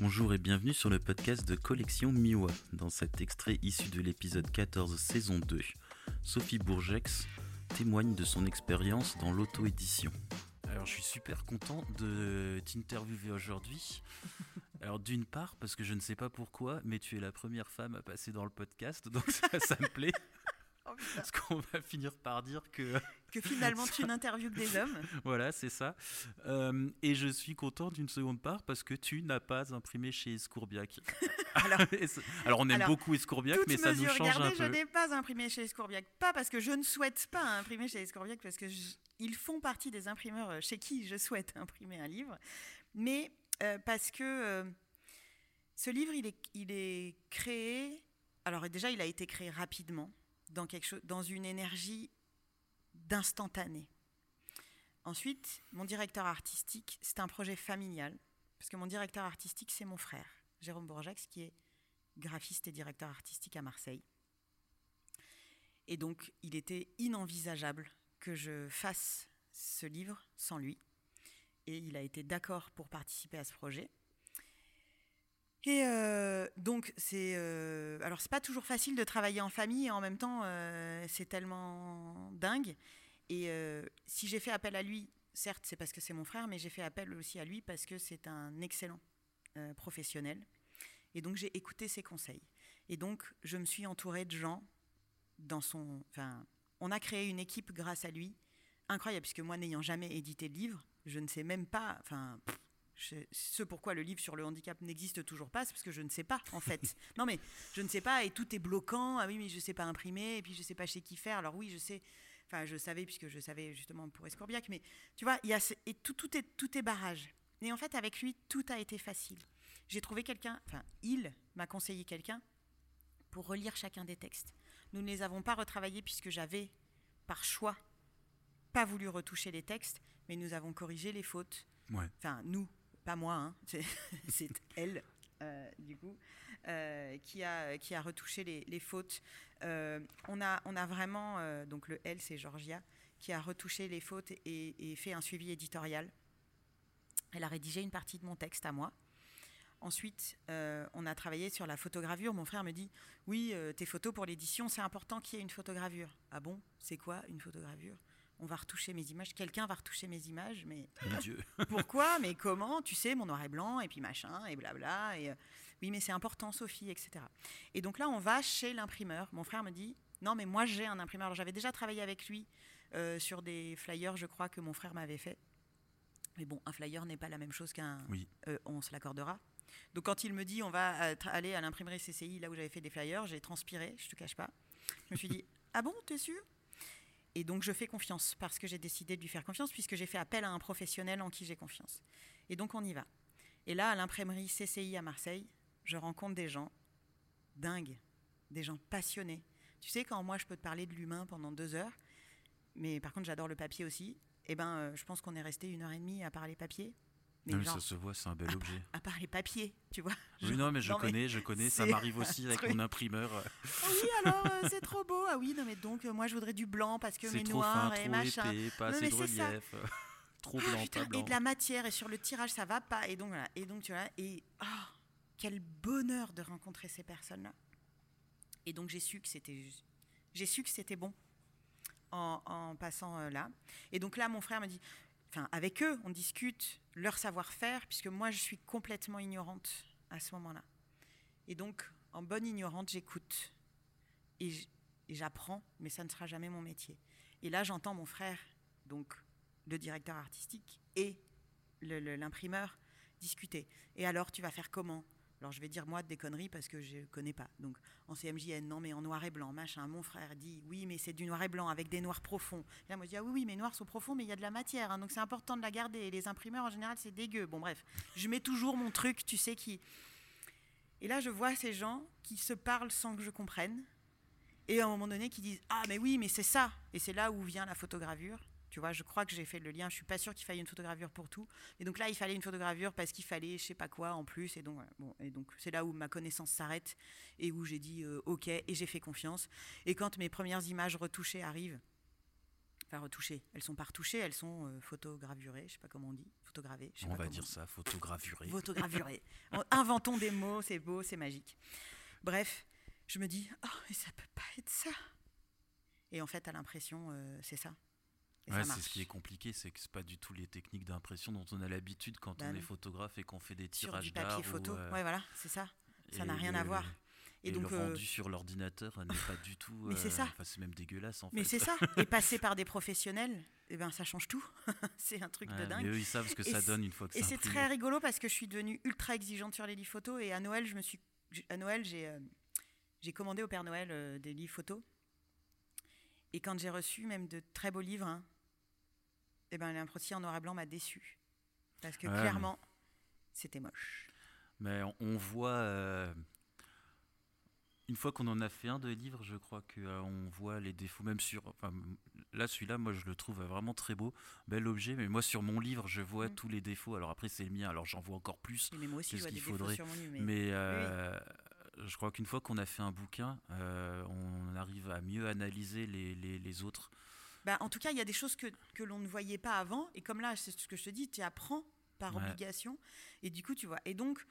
Bonjour et bienvenue sur le podcast de Collection Miwa. Dans cet extrait issu de l'épisode 14 saison 2, Sophie Bourgex témoigne de son expérience dans l'auto-édition. Alors je suis super content de t'interviewer aujourd'hui. Alors d'une part parce que je ne sais pas pourquoi, mais tu es la première femme à passer dans le podcast, donc ça, ça me plaît. Oh, Parce qu'on va finir par dire que Que finalement tu n'interviews que des hommes. voilà, c'est ça. Euh, et je suis content d'une seconde part parce que tu n'as pas imprimé chez Escourbiac. Alors, on aime Alors, beaucoup Escourbiac, mais ça nous change un gardée, je peu. n'ai pas imprimé chez Escourbiac. Pas parce que je ne souhaite pas imprimer chez Escourbiac, parce que je- ils font partie des imprimeurs euh, chez qui je souhaite imprimer un livre, mais euh, parce que euh, ce livre, il est, il est créé. Alors déjà, il a été créé rapidement dans quelque chose, dans une énergie d'instantané. Ensuite, mon directeur artistique, c'est un projet familial, parce que mon directeur artistique, c'est mon frère, Jérôme Bourgeax, qui est graphiste et directeur artistique à Marseille. Et donc, il était inenvisageable que je fasse ce livre sans lui. Et il a été d'accord pour participer à ce projet. Et euh, donc, c'est. euh, alors, c'est pas toujours facile de travailler en famille et en même temps, euh, c'est tellement dingue. Et euh, si j'ai fait appel à lui, certes, c'est parce que c'est mon frère, mais j'ai fait appel aussi à lui parce que c'est un excellent euh, professionnel. Et donc, j'ai écouté ses conseils. Et donc, je me suis entourée de gens dans son. Enfin, on a créé une équipe grâce à lui, incroyable, puisque moi, n'ayant jamais édité de livre, je ne sais même pas. Enfin. je- ce pourquoi le livre sur le handicap n'existe toujours pas, c'est parce que je ne sais pas, en fait. non, mais je ne sais pas et tout est bloquant. Ah oui, mais je ne sais pas imprimer, et puis je ne sais pas chez qui faire. Alors oui, je sais. Enfin, je savais, puisque je savais justement pour Escourbiac, mais tu vois, il y a ce- et tout, tout, est, tout est barrage. Et en fait, avec lui, tout a été facile. J'ai trouvé quelqu'un, enfin, il m'a conseillé quelqu'un pour relire chacun des textes. Nous ne les avons pas retravaillés puisque j'avais, par choix, pas voulu retoucher les textes, mais nous avons corrigé les fautes. Ouais. Enfin, nous, pas moi, hein, c'est elle, euh, du coup, qui, a, qui a retouché les, fautes. Euh, on, a, vraiment, euh, donc le elle, c'est Georgia, qui a retouché les fautes et, fait un suivi éditorial. Elle a rédigé une partie de mon texte à moi. Ensuite, euh, on a travaillé sur la photogravure. Mon frère me dit Oui, euh, tes photos pour l'édition, c'est important qu'il y ait une photogravure. Ah bon C'est quoi une photogravure? On va retoucher mes images. Quelqu'un va retoucher mes images, mais Mon Dieu. pourquoi Mais comment Tu sais, mon noir et blanc, et puis machin, et blabla. Et, euh, oui, mais c'est important, Sophie, etc. Et donc là, on va chez l'imprimeur. Mon frère me dit Non, mais moi, j'ai un imprimeur. Alors, j'avais déjà travaillé avec lui euh, sur des flyers, je crois, que mon frère m'avait fait. Mais bon, un flyer n'est pas la même chose qu'un. Oui. euh, on se l'accordera. Donc, quand il me dit On va aller à l'imprimerie CCI, là où j'avais fait des flyers, j'ai transpiré, je te cache pas. Je me suis dit Ah bon, t'es sûr? Et donc je fais confiance parce que j'ai décidé de lui faire confiance puisque j'ai fait appel à un professionnel en qui j'ai confiance. Et donc on y va. Et là, à l'imprimerie CCI à Marseille, je rencontre des gens dingues, des gens passionnés. Tu sais, quand moi je peux te parler de l'humain pendant deux heures, mais par contre j'adore le papier aussi, eh ben euh, je pense qu'on est resté une heure et demie à parler papier. Mais Non, mais genre, ça se voit, c'est un bel à, objet. à parler papier, tu vois. Oui, non, mais je non, connais, je connais. Ça m'arrive aussi avec truc. mon imprimeur. Ah oui, alors euh, c'est trop beau. Ah oui, non mais donc euh, moi je voudrais du blanc parce que mes noirs et trop machin. épais, pas Non, assez mais de relief. trop Ah, blanc, putain, pas blanc. Et de la matière, et sur le tirage, ça va pas. Et donc, voilà. Et donc tu vois, et ah, quel bonheur de rencontrer ces personnes-là. Et donc, j'ai su que c'était, j'ai su que c'était bon en, en passant euh, là. Et donc là, mon frère me dit, enfin, avec eux, on discute leur savoir-faire, puisque moi, je suis complètement ignorante à ce moment-là. Et donc, en bonne ignorante, j'écoute et j'apprends, mais ça ne sera jamais mon métier. Et là, j'entends mon frère, donc le directeur artistique et l'imprimeur discuter. Et alors, tu vas faire comment? Alors, je vais dire moi des conneries parce que je ne connais pas. Donc, en CMJN, non, mais en noir et blanc, machin. Mon frère dit, oui, mais c'est du noir et blanc avec des noirs profonds. Là, moi, je dis, ah oui, oui, mes noirs sont profonds, mais il y a de la matière. hein, donc, c'est important de la garder. Et les imprimeurs, en général, c'est dégueu. Bon, bref, je mets toujours mon truc, tu sais, qui. Et là, je vois ces gens qui se parlent sans que je comprenne. Et à un moment donné, qui disent Ah, mais oui, mais c'est ça. Et c'est là où vient la photogravure. Tu vois, je crois que j'ai fait le lien. Je suis pas sûre qu'il fallait une photogravure pour tout. Et donc là, il fallait une photogravure parce qu'il fallait je sais pas quoi en plus. Et donc, voilà. bon, et donc c'est là où ma connaissance s'arrête et où j'ai dit euh, OK et j'ai fait confiance. Et quand mes premières images retouchées arrivent, Enfin, retouchées. Elles sont pas retouchées, elles sont euh, photogravurées, je sais pas comment on dit, photogravées. je sais On pas va dire ça, photogravuré. Photogravurées. En- Inventons des mots, c'est beau, c'est magique. Bref, je me dis, oh, mais ça peut pas être ça. Et en fait, à l'impression, euh, c'est ça. Ouais, c'est ce qui est compliqué, c'est que c'est pas du tout les techniques d'impression dont on a l'habitude quand Bah on non. est photographe et qu'on fait des Sur tirages du d'art. papier ou, photo. euh, Ouais, voilà, c'est ça. Ça n'a rien le- à voir. Et, Et donc, le euh, rendu sur l'ordinateur n'est pas du tout. Mais c'est euh, ça. Enfin, c'est même dégueulasse en Mais fait. c'est ça. Et passer par des professionnels, eh ben, ça change tout. c'est un truc Ouais, de dingue. Mais eux, ils savent ce que Et ça donne une fois que Et c'est très rigolo parce que je suis devenue ultra exigeante sur les livres photos et à Noël, je me suis j'ai- à Noël, j'ai euh, j'ai commandé au Père Noël des livres photos. Et quand j'ai reçu même de très beaux livres, hein, eh ben en noir et blanc m'a déçu parce que Ouais, clairement, c'était moche. Mais on, on voit. euh, une fois qu'on en a fait un de livre, je crois qu'on voit les défauts, même sur. Enfin, là, celui-là, moi, je le trouve vraiment très beau, bel objet. Mais moi, sur mon livre, je vois Mm. tous les défauts. Alors après, c'est le mien, alors j'en vois encore plus. Mais moi aussi, je vois des qu'il défauts faudrait sur mon livre. Mais, Mais euh, je crois qu'une fois qu'on a fait un bouquin, euh, on arrive à mieux analyser les, les, les autres. Bah, en tout cas, il y a des choses que, que l'on ne voyait pas avant. Et comme là, c'est ce que je te dis, tu apprends par Ouais. obligation. Et du coup, tu vois. Et donc,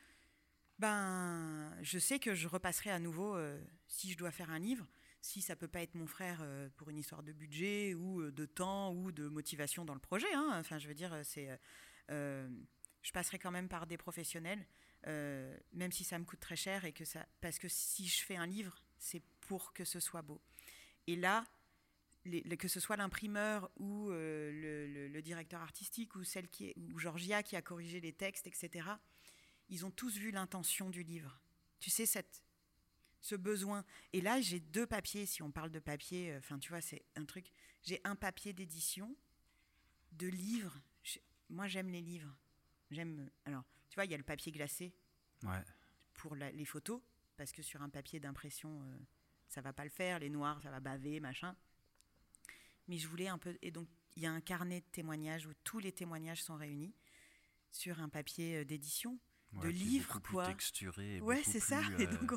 ben, je sais que je repasserai à nouveau euh, si je dois faire un livre. Si ça peut pas être mon frère euh, pour une histoire de budget ou euh, de temps ou de motivation dans le projet. hein. Enfin, je veux dire, c'est. je passerai quand même par des professionnels, euh, même si ça me coûte très cher et que ça, parce que si je fais un livre, c'est pour que ce soit beau. Et là, que ce soit l'imprimeur ou euh, le, directeur artistique ou celle qui est, ou Georgia qui a corrigé les textes, etc. Ils ont tous vu l'intention du livre. Tu sais cette ce besoin. Et là, j'ai deux papiers. Si on parle de papier, euh, enfin, tu vois, c'est un truc. J'ai un papier d'édition, de livres. Moi, j'aime les livres. J'aime. Alors, tu vois, il y a le papier glacé Ouais. pour la- les photos, parce que sur un papier d'impression, euh, ça va pas le faire, les noirs, ça va baver, machin. Mais je voulais un peu. Et donc, il y a un carnet de témoignages où tous les témoignages sont réunis sur un papier euh, d'édition. De livres, beaucoup plus quoi. texturé Ouais, c'est ça. Et euh, donc,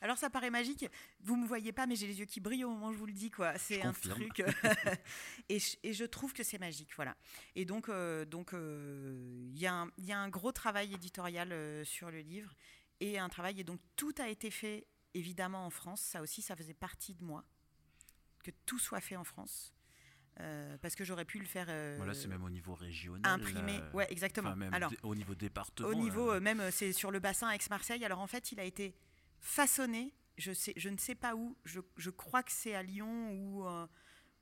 alors, ça paraît magique. Vous me voyez pas, mais j'ai les yeux qui brillent au moment où je vous le dis, quoi. C'est un confirme. truc. et, je, et je trouve que c'est magique, voilà. Et donc, euh, donc, euh, il y, a un- il y a un gros travail éditorial euh, sur le livre et un travail. Et donc, tout a été fait évidemment en France. Ça aussi, ça faisait partie de moi que tout soit fait en France. Euh, parce que j'aurais pu le faire euh, Voilà, c'est même au niveau régional. imprimé. euh, Ouais, exactement. enfin, même Alors, au niveau département. au niveau, euh, même, c'est sur le bassin Aix-Marseille. Alors en fait, il a été façonné. Je, sais, je ne sais pas où. Je, je crois que c'est à Lyon ou.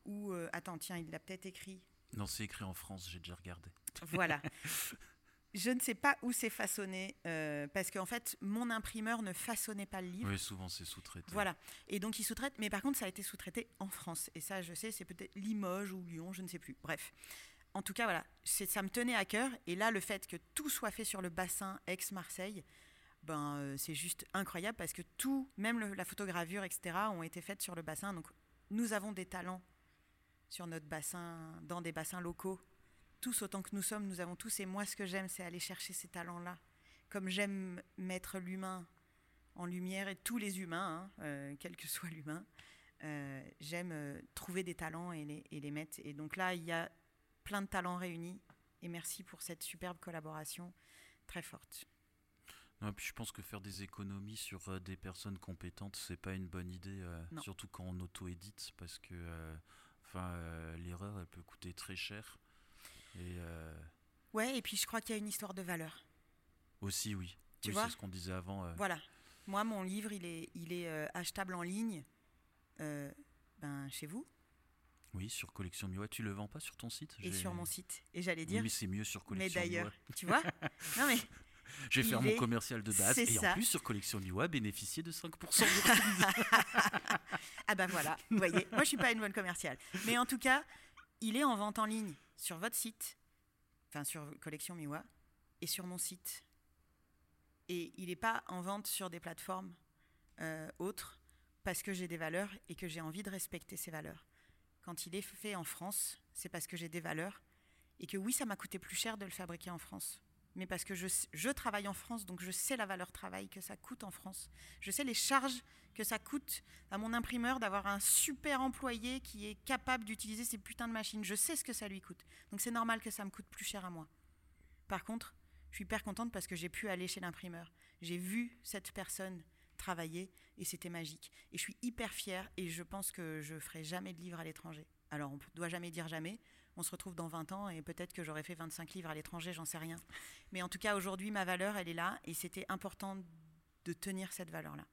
ou attends, tiens, il l'a peut-être écrit. Non, c'est écrit en France, j'ai déjà regardé. Voilà. je ne sais pas où c'est façonné. euh, parce qu'en fait, mon imprimeur ne façonnait pas le livre. Oui, souvent c'est sous-traité. Voilà. Et donc, il sous-traite. Mais par contre, ça a été sous-traité en France. Et ça, je sais, c'est peut-être Limoges ou Lyon, je ne sais plus. Bref. En tout cas, voilà. Ça me tenait à cœur. Et là, le fait que tout soit fait sur le bassin Aix-Marseille, ben, euh, c'est juste incroyable parce que tout, même le- la photogravure, etc., ont été faites sur le bassin. Donc, nous avons des talents sur notre bassin, dans des bassins locaux. Tous autant que nous sommes, nous avons tous. Et moi, ce que j'aime, c'est aller chercher ces talents-là. Comme j'aime mettre l'humain en lumière et tous les humains, hein, euh, quel que soit l'humain. Euh, J'aime euh, trouver des talents et les, et les mettre. Et donc là, il y a plein de talents réunis. Et merci pour cette superbe collaboration très forte. Non, puis je pense que faire des économies sur des personnes compétentes, c'est pas une bonne idée, surtout quand on auto-édite, parce que enfin, l'erreur, elle peut coûter très cher. Et euh, Ouais, et puis je crois qu'il y a une histoire de valeur. aussi, oui. Tu Oui, vois c'est ce qu'on disait avant. euh, Voilà. Moi, mon livre, il est, il est euh, achetable en ligne ben, chez vous Oui, sur Collection Miwa. Tu le vends pas sur ton site? Et J'ai- sur mon site. Et j'allais Oui, dire, mais c'est mieux sur mais Collection d'ailleurs, Miwa. tu vois? Non, mais Je vais faire mon commercial de base. Et ça. en plus, sur Collection Miwa, bénéficier de 5% de Ah bah voilà, vous voyez, moi je suis pas une bonne commerciale. Mais en tout cas, il est en vente en ligne sur votre site, enfin sur Collection Miwa, et sur mon site. Et il n'est pas en vente sur des plateformes euh, autres, parce que j'ai des valeurs et que j'ai envie de respecter ces valeurs. Quand il est fait en France, c'est parce que j'ai des valeurs, et que oui, ça m'a coûté plus cher de le fabriquer en France. Mais parce que je, travaille en France, donc je sais la valeur travail que ça coûte en France. Je sais les charges que ça coûte à mon imprimeur d'avoir un super employé qui est capable d'utiliser ces putains de machines. Je sais ce que ça lui coûte. Donc c'est normal que ça me coûte plus cher à moi. Par contre, je suis hyper contente parce que j'ai pu aller chez l'imprimeur. J'ai vu cette personne travailler et c'était magique. Et je suis hyper fière et je pense que je ferai jamais de livres à l'étranger. Alors on ne doit jamais dire jamais, on se retrouve dans 20 ans et peut-être que j'aurais fait 25 livres à l'étranger, j'en sais rien. Mais en tout cas, aujourd'hui, ma valeur, elle est là et c'était important de tenir cette valeur-là.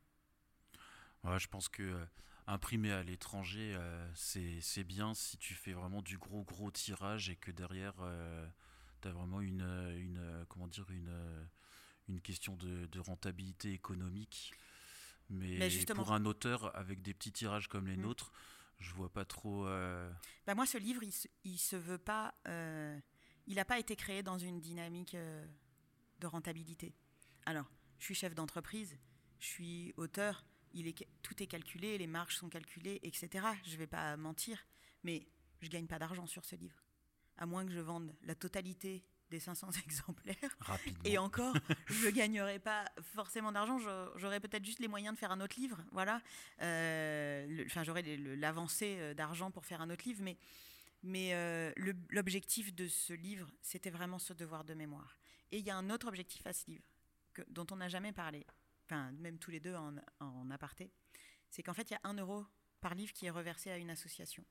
Ouais, je pense que euh, imprimer à l'étranger, euh, c'est bien si tu fais vraiment du gros, gros tirage et que derrière, euh, tu as vraiment une, une, comment dire, une, une question de, rentabilité économique. Mais, pour un auteur avec des petits tirages comme les mmh. nôtres, je vois pas trop. Euh, bah moi, ce livre, il se, se veut pas. Euh, il n'a pas été créé dans une dynamique euh, de rentabilité. Alors, je suis chef d'entreprise, je suis auteur, il est, tout est calculé, les marges sont calculées, etc. Je vais pas mentir, mais je gagne pas d'argent sur ce livre. À moins que je vende la totalité des 500 exemplaires. Et encore, je ne gagnerai pas forcément d'argent, j'aurais peut-être juste les moyens de faire un autre livre. Voilà. Euh, enfin, j'aurais l'avancée euh, d'argent pour faire un autre livre, mais, mais euh, l'objectif de ce livre, c'était vraiment ce devoir de mémoire. Et il y a un autre objectif à ce livre, que, dont on n'a jamais parlé, enfin, même tous les deux en, en aparté, c'est qu'en fait, il y a un euro par livre qui est reversé à une association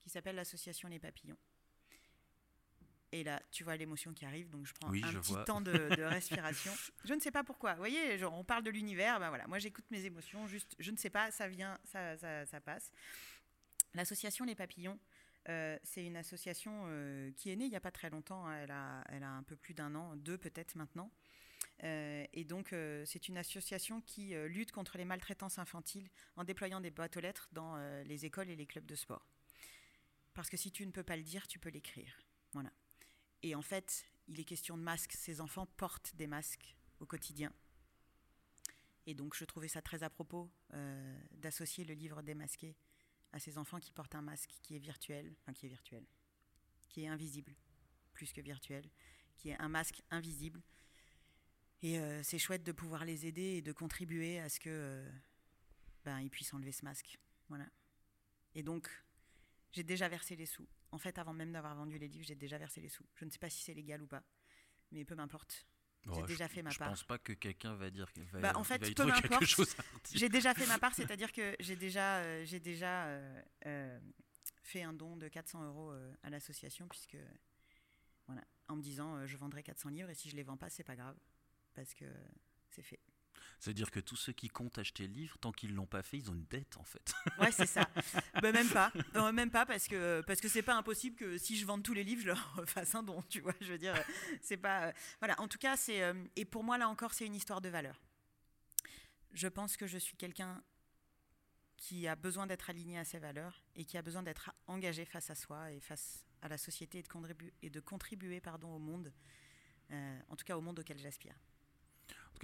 qui s'appelle l'association Les Papillons. Et là, tu vois l'émotion qui arrive, donc je prends un petit temps de, respiration. je ne sais pas pourquoi. Vous voyez, genre, on parle de l'univers, ben voilà, moi j'écoute mes émotions, juste, je ne sais pas, ça vient, ça, ça, passe. L'association Les Papillons, euh, c'est une association euh, qui est née il n'y a pas très longtemps, hein. elle, a, elle a un peu plus d'un an, deux peut-être maintenant. Euh, et donc, c'est une association qui lutte contre les maltraitances infantiles en déployant des boîtes aux lettres dans les écoles et les clubs de sport. Parce que si tu ne peux pas le dire, tu peux l'écrire. Voilà. Et en fait, il est question de masques. Ces enfants portent des masques au quotidien. Et donc, je trouvais ça très à propos euh, d'associer le livre démasqué à ces enfants qui portent un masque qui est virtuel, enfin qui est virtuel, qui est invisible, plus que virtuel, qui est un masque invisible. Et euh, c'est chouette de pouvoir les aider et de contribuer à ce que euh, ben, ils puissent enlever ce masque. Voilà. Et donc, j'ai déjà versé les sous. En fait, avant même d'avoir vendu les livres, j'ai déjà versé les sous. Je ne sais pas si c'est légal ou pas, mais peu m'importe. J'ai déjà fait ma part. Je pense pas que quelqu'un va dire. Va, bah, en fait, peu m'importe. J'ai déjà fait ma part, c'est-à-dire que j'ai déjà, euh, j'ai déjà euh, euh, fait un don de 400 euros à l'association, puisque voilà, en me disant je vendrai 400 livres et si je les vends pas, c'est pas grave, parce que c'est fait. C'est-à-dire que tous ceux qui comptent acheter le livre, tant qu'ils l'ont pas fait, ils ont une dette en fait. Ouais, c'est ça. Ben, même pas. même pas parce que parce que c'est pas impossible que si je vende tous les livres, je leur fasse un don. Tu vois, je veux dire, c'est pas. Euh, voilà. En tout cas, c'est euh, et pour moi là encore, c'est une histoire de valeur. Je pense que je suis quelqu'un qui a besoin d'être aligné à ses valeurs et qui a besoin d'être engagé face à soi et face à la société et de contribuer, et de contribuer pardon, au monde, euh, en tout cas au monde auquel j'aspire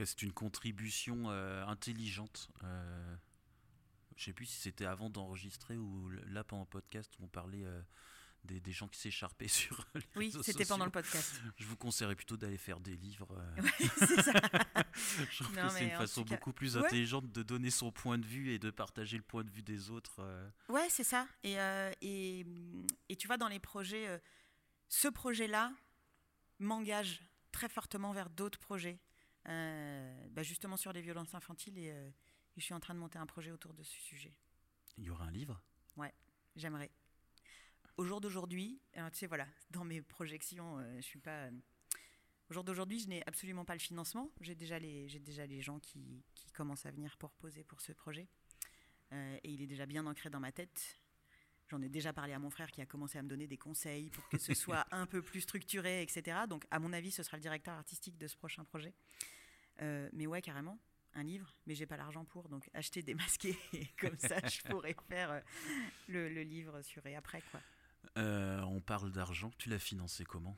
c'est une contribution euh, intelligente. Euh, je sais plus si c'était avant d'enregistrer ou là pendant le podcast où on parlait euh, des, gens qui s'écharpaient sur les Oui, c'était pendant le podcast. Je vous conseillerais plutôt d'aller faire des livres. c'est ça. je trouve que c'est une façon beaucoup plus intelligente de donner son point de vue et de partager le point de vue des autres. Ouais, c'est ça. Et, et, et, tu vois, dans les projets, ce projet-là m'engage très fortement vers d'autres projets. Euh, bah, justement sur les violences infantiles euh, et, je suis en train de monter un projet autour de ce sujet. Il y aura un livre? Ouais, j'aimerais. Au jour d'aujourd'hui, tu sais, voilà, dans mes projections, euh, je suis pas. Au jour d'aujourd'hui, je n'ai absolument pas le financement. J'ai déjà les, j'ai déjà les gens qui, qui, commencent à venir pour poser pour ce projet. et il est déjà bien ancré dans ma tête. J'en ai déjà parlé à mon frère qui a commencé à me donner des conseils pour que ce soit un peu plus structuré, etc. Donc, à mon avis, ce sera le directeur artistique de ce prochain projet. Euh, mais ouais, carrément, un livre, mais j'ai pas l'argent pour, donc acheter des masqués, et comme ça, je pourrais faire euh, le, livre sur et après, quoi. Euh, on parle d'argent, tu l'as financé comment?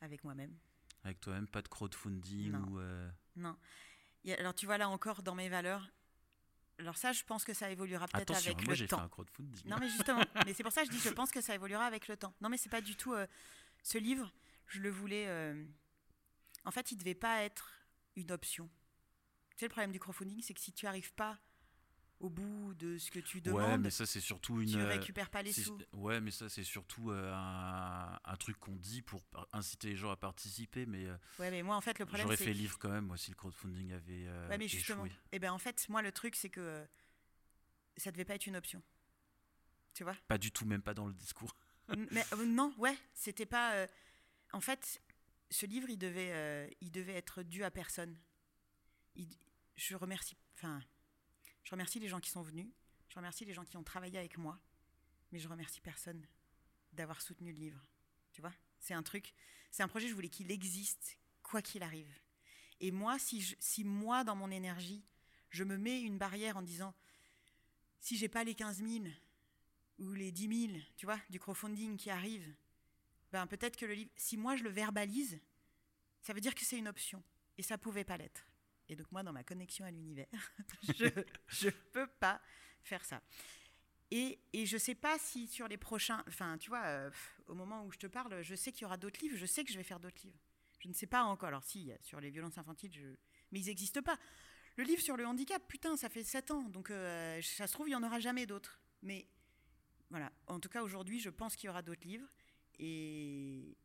Avec moi-même. Avec toi-même, pas de crowdfunding non. ou Non. alors tu vois là encore dans mes valeurs. Alors ça, je pense que ça évoluera peut-être avec moi, le temps. Fait un crowdfunding. Non mais justement, mais c'est pour ça que je dis je pense que ça évoluera avec le temps. Non mais c'est pas du tout ce livre. Je le voulais en fait, il devait pas être une option. Tu sais, le problème du crowdfunding, c'est que si tu arrives pas au bout de ce que tu demandes. Ouais, mais ça c'est surtout une. Tu récupères pas les c'est- sous. Ouais, mais ça c'est surtout euh, un, un truc qu'on dit pour inciter les gens à participer. Mais euh, Ouais, mais moi en fait le problème j'aurais c'est. fait livre quand même, moi, si le crowdfunding avait euh, Ouais, mais justement. Et ben en fait, moi le truc c'est que euh, ça devait pas être une option. Tu vois? Pas du tout, même pas dans le discours. Mais euh, non, ouais, c'était pas. euh, en fait, ce livre, il devait, euh, il devait être dû à personne. Je remercie, enfin, je remercie les gens qui sont venus. Je remercie les gens qui ont travaillé avec moi, mais je remercie personne d'avoir soutenu le livre. Tu vois, c'est un truc, c'est un projet. Je voulais qu'il existe quoi qu'il arrive. Et moi, si, si moi, dans mon énergie, je me mets une barrière en disant, si j'ai pas les 15 000 ou les 10 000, tu vois, du crowdfunding qui arrive, ben peut-être que le livre, si moi je le verbalise, ça veut dire que c'est une option. Et ça pouvait pas l'être. Et donc moi, dans ma connexion à l'univers, je je peux pas faire ça. Et, et je sais pas si sur les prochains, enfin tu vois, euh, au moment où je te parle, je sais qu'il y aura d'autres livres, je sais que je vais faire d'autres livres. Je ne sais pas encore. Alors si, sur les violences infantiles, mais ils n'existent pas. Le livre sur le handicap, putain, ça fait 7 ans, donc euh, ça se trouve, il n'y en aura jamais d'autres. Mais voilà, en tout cas aujourd'hui, je pense qu'il y aura d'autres livres et,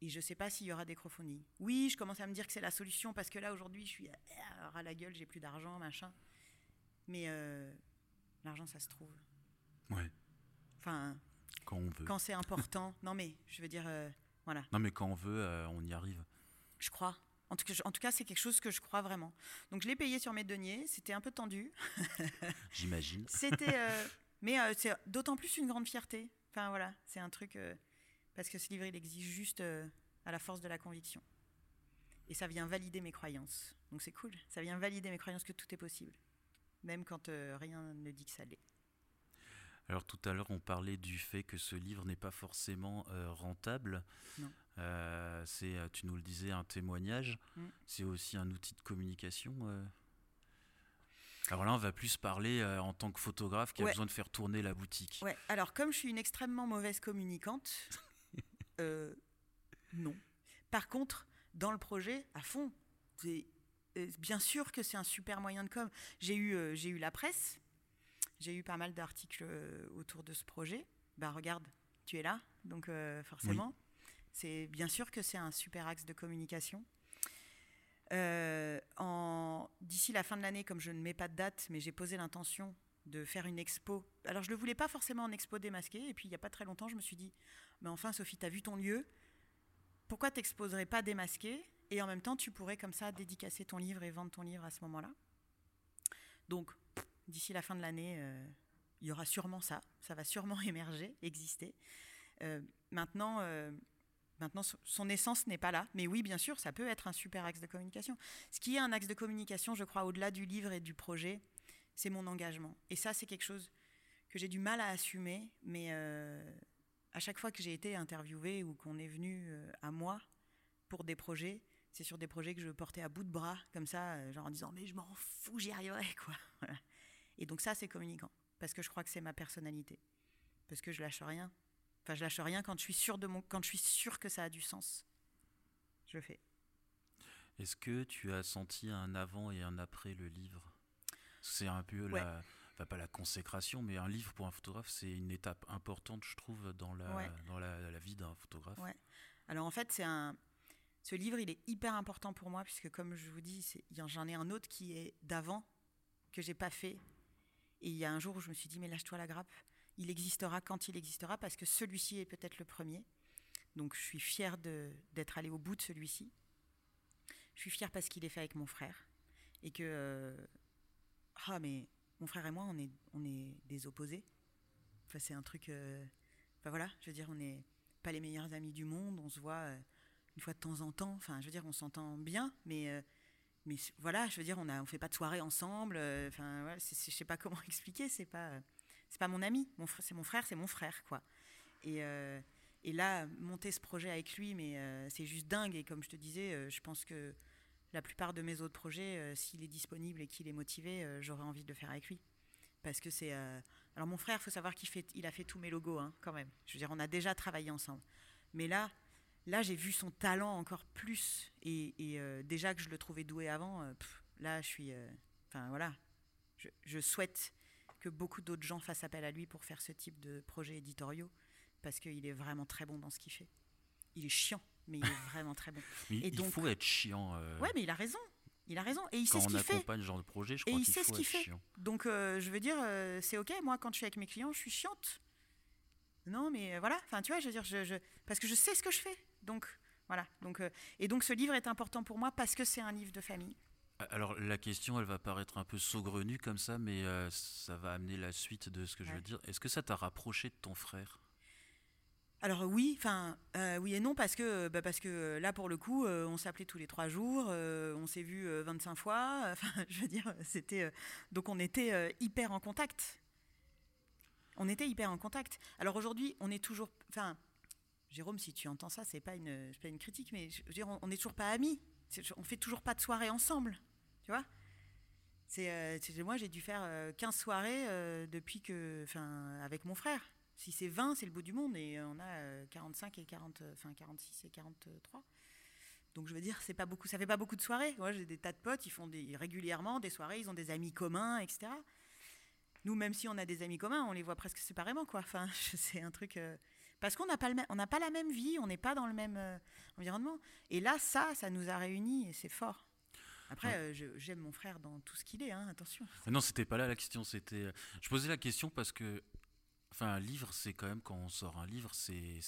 et je ne sais pas s'il y aura des crowdfunding. Oui, je commence à me dire que c'est la solution parce que là aujourd'hui, je suis à, la gueule, j'ai plus d'argent, machin. Mais euh, l'argent, ça se trouve. Ouais, Enfin, quand on veut. quand c'est important. non mais, je veux dire, euh, voilà. Non, mais quand on veut, euh, on y arrive. Je crois. En tout cas, en tout cas, c'est quelque chose que je crois vraiment. Donc, je l'ai payé sur mes deniers. C'était un peu tendu. J'imagine. C'était, mais c'est d'autant plus une grande fierté. Enfin voilà, c'est un truc parce que ce livre, il existe juste euh, à la force de la conviction. Et ça vient valider mes croyances. Donc c'est cool. Ça vient valider mes croyances que tout est possible, même quand euh, rien ne dit que ça l'est. Alors tout à l'heure, on parlait du fait que ce livre n'est pas forcément euh, rentable. Non. Euh, c'est, tu nous le disais, un témoignage. Mm. C'est aussi un outil de communication. Alors là, on va plus parler euh, en tant que photographe qui a Ouais. besoin de faire tourner la boutique. Ouais. Alors comme je suis une extrêmement mauvaise communicante, euh, non. Par contre, dans le projet, à fond, c'est euh, bien sûr que c'est un super moyen de com. J'ai eu, euh, j'ai eu la presse, j'ai eu pas mal d'articles euh, autour de ce projet. Bah regarde, tu es là, donc euh, forcément, c'est bien sûr que c'est un super axe de communication. D'ici la fin de l'année, comme je ne mets pas de date, mais j'ai posé l'intention de faire une expo. Alors je ne le voulais pas forcément en expo démasqué, et puis il n'y a pas très longtemps, je me suis dit, mais enfin Sophie, tu as vu ton lieu, pourquoi t'exposerais pas démasqué et en même temps tu pourrais comme ça dédicacer ton livre et vendre ton livre à ce moment-là? Donc d'ici la fin de l'année, euh, il y aura sûrement ça, ça va sûrement émerger, exister. Euh, maintenant, euh, maintenant son essence n'est pas là, mais oui bien sûr ça peut être un super axe de communication. Ce qui est un axe de communication, je crois, au-delà du livre et du projet, c'est mon engagement. Et ça c'est quelque chose que j'ai du mal à assumer, mais euh, à chaque fois que j'ai été interviewée ou qu'on est venu euh, à moi pour des projets, c'est sur des projets que je portais à bout de bras, comme ça, euh, genre en disant mais je m'en fous, j'y arriverai quoi. Et donc ça c'est communicant, parce que je crois que c'est ma personnalité, parce que je lâche rien. Enfin je lâche rien quand je suis sûr de mon, quand je suis sûr que ça a du sens. Je le fais. Est-ce que tu as senti un avant et un après le livre? C'est un peu Ouais. la, enfin, pas la consécration, mais un livre pour un photographe, c'est une étape importante, je trouve, dans la, Ouais. dans la, la vie d'un photographe. Ouais. Alors en fait, c'est un. Ce livre, il est hyper important pour moi puisque, comme je vous dis, j'en ai un autre qui est d'avant que j'ai pas fait. Et il y a un jour où je me suis dit, mais lâche-toi la grappe. Il existera quand il existera parce que celui-ci est peut-être le premier. Donc je suis fière d'être allée au bout de celui-ci. Je suis fière parce qu'il est fait avec mon frère et que euh, ah mais mon frère et moi on est on est des opposés. Enfin c'est un truc. euh, Enfin voilà, je veux dire on n'est pas les meilleurs amis du monde. On se voit euh, une fois de temps en temps. Enfin je veux dire on s'entend bien, mais euh, mais voilà, je veux dire on a on fait pas de soirée ensemble. Enfin voilà, je sais pas comment expliquer. C'est pas c'est pas mon ami. Mon c'est mon frère, c'est mon frère quoi. Et et là, monter ce projet avec lui, mais c'est juste dingue. Et comme je te disais, je pense que la plupart de mes autres projets, euh, s'il est disponible et qu'il est motivé, euh, j'aurais envie de le faire avec lui. Parce que c'est. euh, Alors, mon frère, il faut savoir qu'il fait, il a fait tous mes logos, hein, quand même. Je veux dire, on a déjà travaillé ensemble. Mais là, là, j'ai vu son talent encore plus. Et, déjà que je le trouvais doué avant, là, je suis. Enfin, voilà. je, souhaite que beaucoup d'autres gens fassent appel à lui pour faire ce type de projets éditoriaux parce qu'il est vraiment très bon dans ce qu'il fait. Il est chiant, mais il est vraiment très bon. et il faut être chiant. Euh, ouais, mais il a raison. Il a raison et il sait ce qu'il fait. Quand on accompagne ce genre de projet, je crois qu'il faut être fait. Donc, euh, je veux dire, euh, c'est ok. Moi, quand je suis avec mes clients, je suis chiante. Non, mais voilà. Enfin, tu vois, je veux dire, je, parce que je sais ce que je fais. Donc, voilà. Donc, et donc, ce livre est important pour moi parce que c'est un livre de famille. Alors la question, elle va paraître un peu saugrenue comme ça, mais euh, ça va amener la suite de ce que je veux dire. Est-ce que ça t'a rapproché de ton frère? Alors oui, enfin euh, oui et non parce que bah, parce que là pour le coup euh, on s'appelait tous les trois jours, on s'est vu 25 fois. Enfin je veux dire c'était donc on était hyper en contact. On était hyper en contact. Alors aujourd'hui on est toujours, enfin Jérôme si tu entends ça c'est pas une pas une critique mais je veux dire on, on est toujours pas amis. On fait toujours pas de soirée ensemble. Tu vois euh, c'est, moi, j'ai dû faire 15 euh, soirées euh, depuis que, enfin, avec mon frère. Si c'est 20, c'est le bout du monde et on a 45 et 40, enfin 46 et 43. Donc je veux dire, c'est pas beaucoup, ça fait pas beaucoup de soirées. Moi, j'ai des tas de potes, ils font des, régulièrement des soirées, ils ont des amis communs, etc. Nous, même si on a des amis communs, on les voit presque séparément, quoi. Enfin, c'est un truc parce qu'on n'a pas on n'a pas la même vie, on n'est pas dans le même environnement. Et là, ça, ça nous a réunis et c'est fort. Après, euh, j'aime mon frère dans tout ce qu'il est, hein, attention. Non, c'était pas là la question. C'était, euh, je posais la question parce que, enfin, un livre, c'est quand même quand on sort un livre, c'est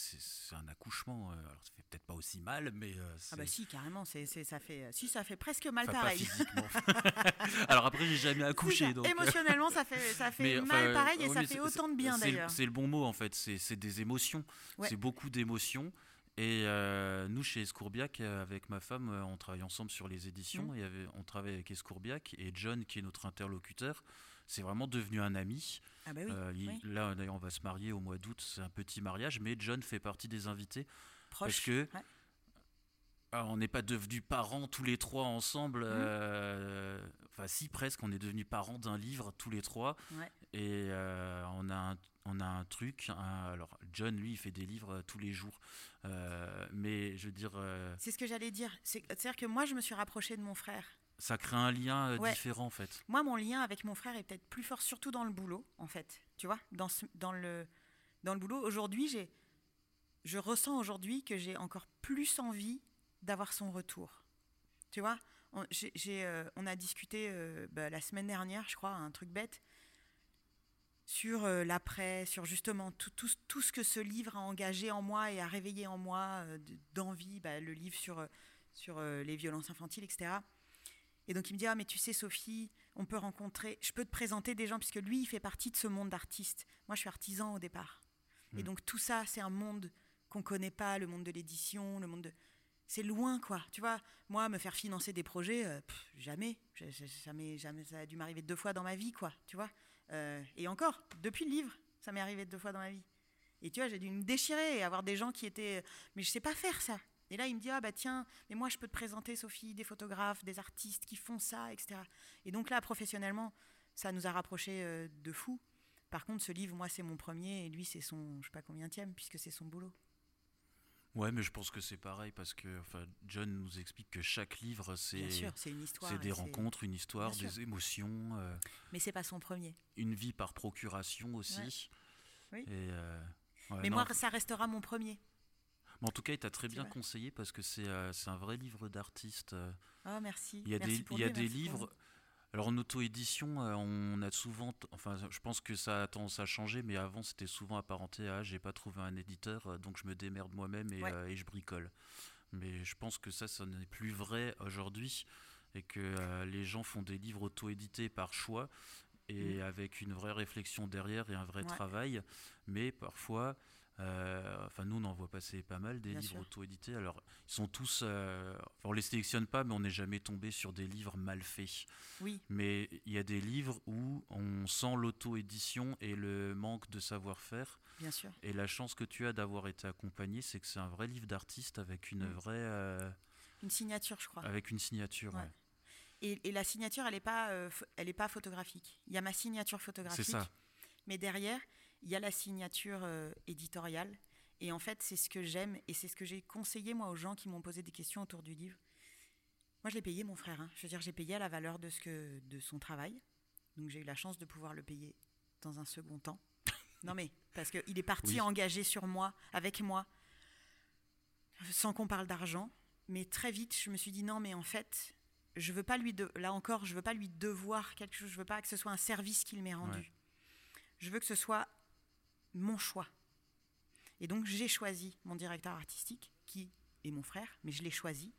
un accouchement. Euh, alors, ça fait peut-être pas aussi mal, mais ah bah si, carrément, c'est ça fait, si ça fait presque mal pareil. alors après, j'ai jamais accouché, donc. Émotionnellement, ça fait ça fait mal pareil et ça fait autant de bien d'ailleurs. C'est le bon mot en fait. C'est des émotions. C'est beaucoup d'émotions. Et euh, nous, chez Escourbiac, euh, avec ma femme, euh, on travaille ensemble sur les éditions. Mmh. Et on travaille avec Escourbiac. Et John, qui est notre interlocuteur, c'est vraiment devenu un ami. Ah bah oui, Là, d'ailleurs, on va se marier au mois d'août. C'est un petit mariage. Mais John fait partie des invités. Parce que. on n'est pas devenus parents tous les trois ensemble. Mmh. enfin, si, presque. On est devenus parents d'un livre tous les trois. Et on a un on a un truc. alors, John, lui, il fait des livres euh, tous les jours. Euh, mais je veux dire. Euh, c'est ce que j'allais dire. C'est-à-dire que moi, je me suis rapprochée de mon frère. Ça crée un lien différent, en fait. Moi, mon lien avec mon frère est peut-être plus fort, surtout dans le boulot, en fait. Tu vois, dans, dans, le, dans le boulot. Aujourd'hui, j'ai, je ressens aujourd'hui que j'ai encore plus envie d'avoir son retour. Tu vois, on, on a discuté bah, la semaine dernière, je crois, un truc bête sur euh, l'après, sur justement tout, tout, tout, ce que ce livre a engagé en moi et a réveillé en moi euh, d'envie, bah, le livre sur, euh, sur les violences infantiles, etc. Et donc il me dit, ah mais tu sais Sophie, on peut rencontrer, je peux te présenter des gens, puisque lui, il fait partie de ce monde d'artistes. Moi, je suis artisan au départ. Et mmh. donc tout ça, c'est un monde qu'on connaît pas, le monde de l'édition, le monde de... C'est loin, quoi. Tu vois, moi, me faire financer des projets, jamais. Jamais, jamais. Ça a dû m'arriver deux fois dans ma vie, quoi. Tu vois euh, et encore, depuis le livre, ça m'est arrivé deux fois dans ma vie. Et tu vois, j'ai dû me déchirer et avoir des gens qui étaient. Mais je sais pas faire ça. Et là, il me dit Ah, bah tiens, mais moi, je peux te présenter, Sophie, des photographes, des artistes qui font ça, etc. Et donc là, professionnellement, ça nous a rapprochés euh, de fou. Par contre, ce livre, moi, c'est mon premier et lui, c'est son, je sais pas combien tième, puisque c'est son boulot. Ouais, mais je pense que c'est pareil parce que enfin, John nous explique que chaque livre, c'est des rencontres, une histoire, des émotions. Euh, mais c'est pas son premier. Une vie par procuration aussi. Oui. Euh, mais moi, ça restera mon premier. En tout cas, il t'a très bien conseillé parce que c'est euh, un vrai livre d'artiste. Oh, merci. Il y a des, il y a des livres. Alors en auto-édition, euh, on a souvent, enfin je pense que ça a tendance à changer, mais avant c'était souvent apparenté à j'ai pas trouvé un éditeur, euh, donc je me démerde moi-même euh, et, je bricole. Mais je pense que ça, ça n'est plus vrai aujourd'hui et que les gens font des livres auto-édités par choix et mm. avec une vraie réflexion derrière et un vrai travail. Mais parfois, euh, enfin, nous, on en voit passer pas mal des livres auto-édités. Alors, ils sont tous. Euh, on les sélectionne pas, mais on n'est jamais tombé sur des livres mal faits. Oui. Mais il y a des livres où on sent l'auto-édition et le manque de savoir-faire. Bien sûr. Et la chance que tu as d'avoir été accompagné, c'est que c'est un vrai livre d'artiste avec une vraie. Euh, une signature, je crois. Avec une signature, ouais. Et, la signature, elle n'est pas, elle est pas photographique. Il y a ma signature photographique. C'est ça. Mais derrière, il y a la signature euh, éditoriale Et en fait, c'est ce que j'aime et c'est ce que j'ai conseillé moi aux gens qui m'ont posé des questions autour du livre. Moi, je l'ai payé, mon frère. hein. Je veux dire, j'ai payé à la valeur de, ce que, de son travail. Donc, j'ai eu la chance de pouvoir le payer dans un second temps. Non, mais parce qu'il est parti Oui. engagé sur moi, avec moi, sans qu'on parle d'argent. Mais très vite, je me suis dit non, mais en fait, je veux pas lui de... là encore, je veux pas lui devoir quelque chose. Je veux pas que ce soit un service qu'il m'ait rendu. Ouais. Je veux que ce soit mon choix. Et donc j'ai choisi mon directeur artistique, qui est mon frère, mais je l'ai choisi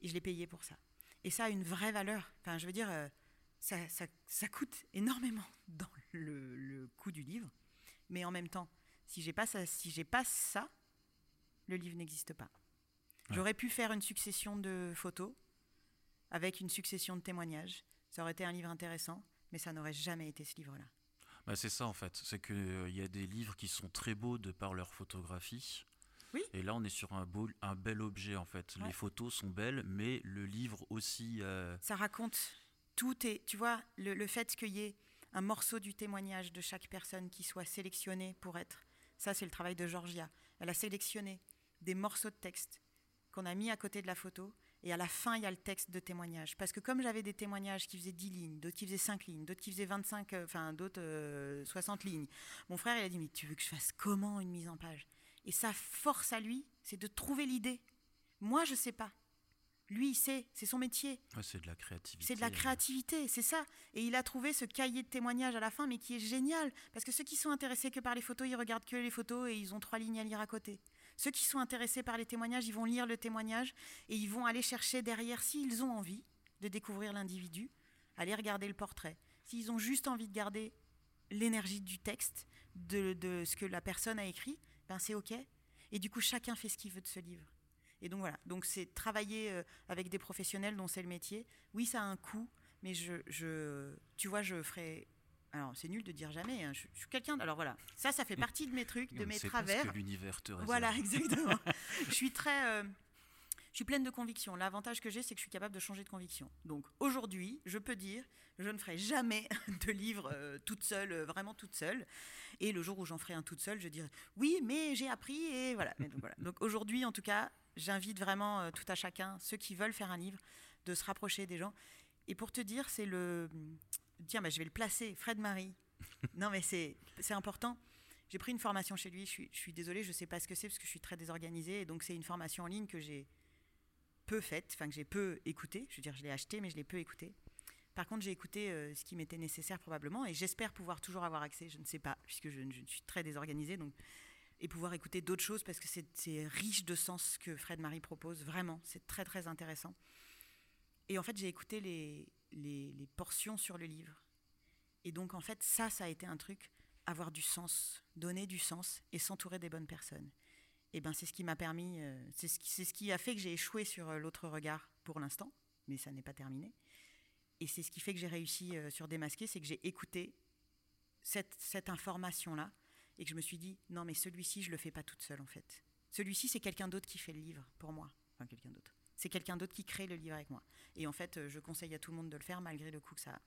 et je l'ai payé pour ça. Et ça a une vraie valeur. Enfin, je veux dire, euh, ça, ça- ça coûte énormément dans le, le coût du livre, mais en même temps, si j'ai pas ça, si j'ai pas ça, le livre n'existe pas. Ouais. J'aurais pu faire une succession de photos avec une succession de témoignages. Ça aurait été un livre intéressant, mais ça n'aurait jamais été ce livre-là. Bah, c'est ça en fait, c'est qu'il y a des livres qui sont très beaux de par leur photographie. Oui. Et là, on est sur un, beau, un bel objet en fait. Ouais. Les photos sont belles, mais le livre aussi. euh, ça raconte tout et tu vois le, le fait qu'il y ait un morceau du témoignage de chaque personne qui soit sélectionné pour être ça c'est le travail de Georgia elle a sélectionné des morceaux de texte qu'on a mis à côté de la photo et à la fin il y a le texte de témoignage parce que comme j'avais des témoignages qui faisaient 10 lignes d'autres qui faisaient 5 lignes d'autres qui faisaient 25 euh, enfin d'autres euh, 60 lignes mon frère il a dit mais tu veux que je fasse comment une mise en page? Et sa force à lui c'est de trouver l'idée moi je sais pas lui il sait c'est son métier ouais, c'est de la créativité. c'est de la créativité, c'est ça. Et il a trouvé ce cahier de témoignages à la fin, mais qui est génial. Parce que ceux qui sont intéressés que par les photos, ils regardent que les photos et ils ont trois lignes à lire à côté. Ceux qui sont intéressés par les témoignages, ils vont lire le témoignage et ils vont aller chercher derrière, s'ils ont envie de découvrir l'individu, aller regarder le portrait. S'ils ont juste envie de garder l'énergie du texte, de, ce que la personne a écrit, ben c'est OK. Et du coup, chacun fait ce qu'il veut de ce livre. Et donc voilà, donc c'est travailler euh, avec des professionnels dont c'est le métier. Oui, ça a un coût, mais je tu vois, je ferai. Alors c'est nul de dire jamais. hein, je, je suis quelqu'un. Alors voilà, ça, ça fait partie de mes trucs, de mes travers. que l'univers te réserve. Voilà, exactement. je suis très. euh, je suis pleine de conviction. L'avantage que j'ai, c'est que je suis capable de changer de conviction. Donc aujourd'hui, je peux dire, je ne ferai jamais de livre euh, toute seule, euh, vraiment toute seule. Et le jour où j'en ferai un toute seule, je dirai oui, mais j'ai appris et voilà. Mais donc, voilà. Donc aujourd'hui, en tout cas, j'invite vraiment tout à chacun, ceux qui veulent faire un livre, de se rapprocher des gens. Et pour te dire, c'est le. Tiens, bah, je vais le placer, Fred Marie. non, mais c'est important. J'ai pris une formation chez lui. Je suis, je suis désolée, je ne sais pas ce que c'est parce que je suis très désorganisée. Et donc, c'est une formation en ligne que j'ai peu faite, enfin que j'ai peu écoutée. Je veux dire, je l'ai achetée, mais je l'ai peu écoutée. Par contre, j'ai écouté euh, ce qui m'était nécessaire probablement, et j'espère pouvoir toujours avoir accès. Je ne sais pas, puisque je, je suis très désorganisée, donc et pouvoir écouter d'autres choses parce que c'est- c'est riche de sens ce que Fred Marie propose. Vraiment, c'est très très intéressant. Et en fait, j'ai écouté les, les, portions sur le livre. Et donc, en fait, ça, ça a été un truc, avoir du sens, donner du sens et s'entourer des bonnes personnes. Et ben, c'est ce qui m'a permis, euh, c'est ce, qui- a fait que j'ai échoué sur euh, l'autre regard pour l'instant, mais ça n'est pas terminé. Et c'est ce qui fait que j'ai réussi euh, sur Démasqué, c'est que j'ai écouté cette, cette information-là et que je me suis dit, non, mais celui-ci, je le fais pas toute seule, en fait. Celui-ci, c'est quelqu'un d'autre qui fait le livre pour moi. Enfin, quelqu'un d'autre. C'est quelqu'un d'autre qui crée le livre avec moi. Et en fait, euh, je conseille à tout le monde de le faire, malgré le coût que ça a.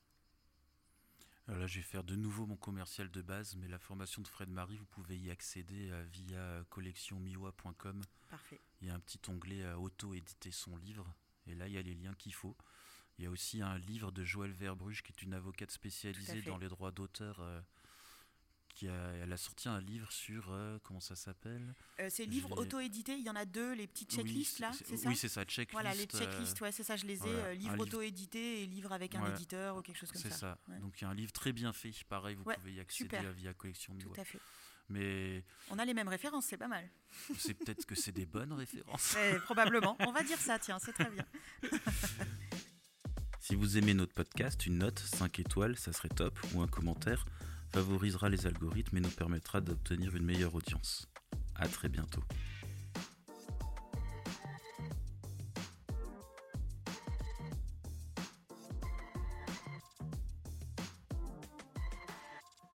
Alors là, je vais faire de nouveau mon commercial de base, mais la formation de Fred Marie, vous pouvez y accéder euh, via collectionmiwa.com. Parfait. Il y a un petit onglet à auto-éditer son livre, et là, il y a les liens qu'il faut. Il y a aussi un livre de Joëlle Verbruge, qui est une avocate spécialisée dans les droits d'auteur. Qui a, elle a sorti un livre sur, euh, comment ça s'appelle? Euh, c'est Je livre l'ai- auto-édité, il y en a deux, les petites checklists Oui, là, c'est ça Oui, c'est ça, checklist. Voilà, les euh, checklists, ouais, c'est ça, je les ai. voilà, euh, livre auto-édité et livre avec un éditeur ou quelque chose comme C'est ça. ça. Ouais. Donc il y a un livre très bien fait. Pareil, vous Ouais, pouvez y accéder via Collection Tout à fait. Mais On a les mêmes références, c'est pas mal. c'est peut-être que c'est des bonnes références. Ouais, probablement. On va dire ça, tiens, c'est très bien. Si vous aimez notre podcast, une note 5 étoiles, ça serait top, ou un commentaire, favorisera les algorithmes et nous permettra d'obtenir une meilleure audience. À très bientôt.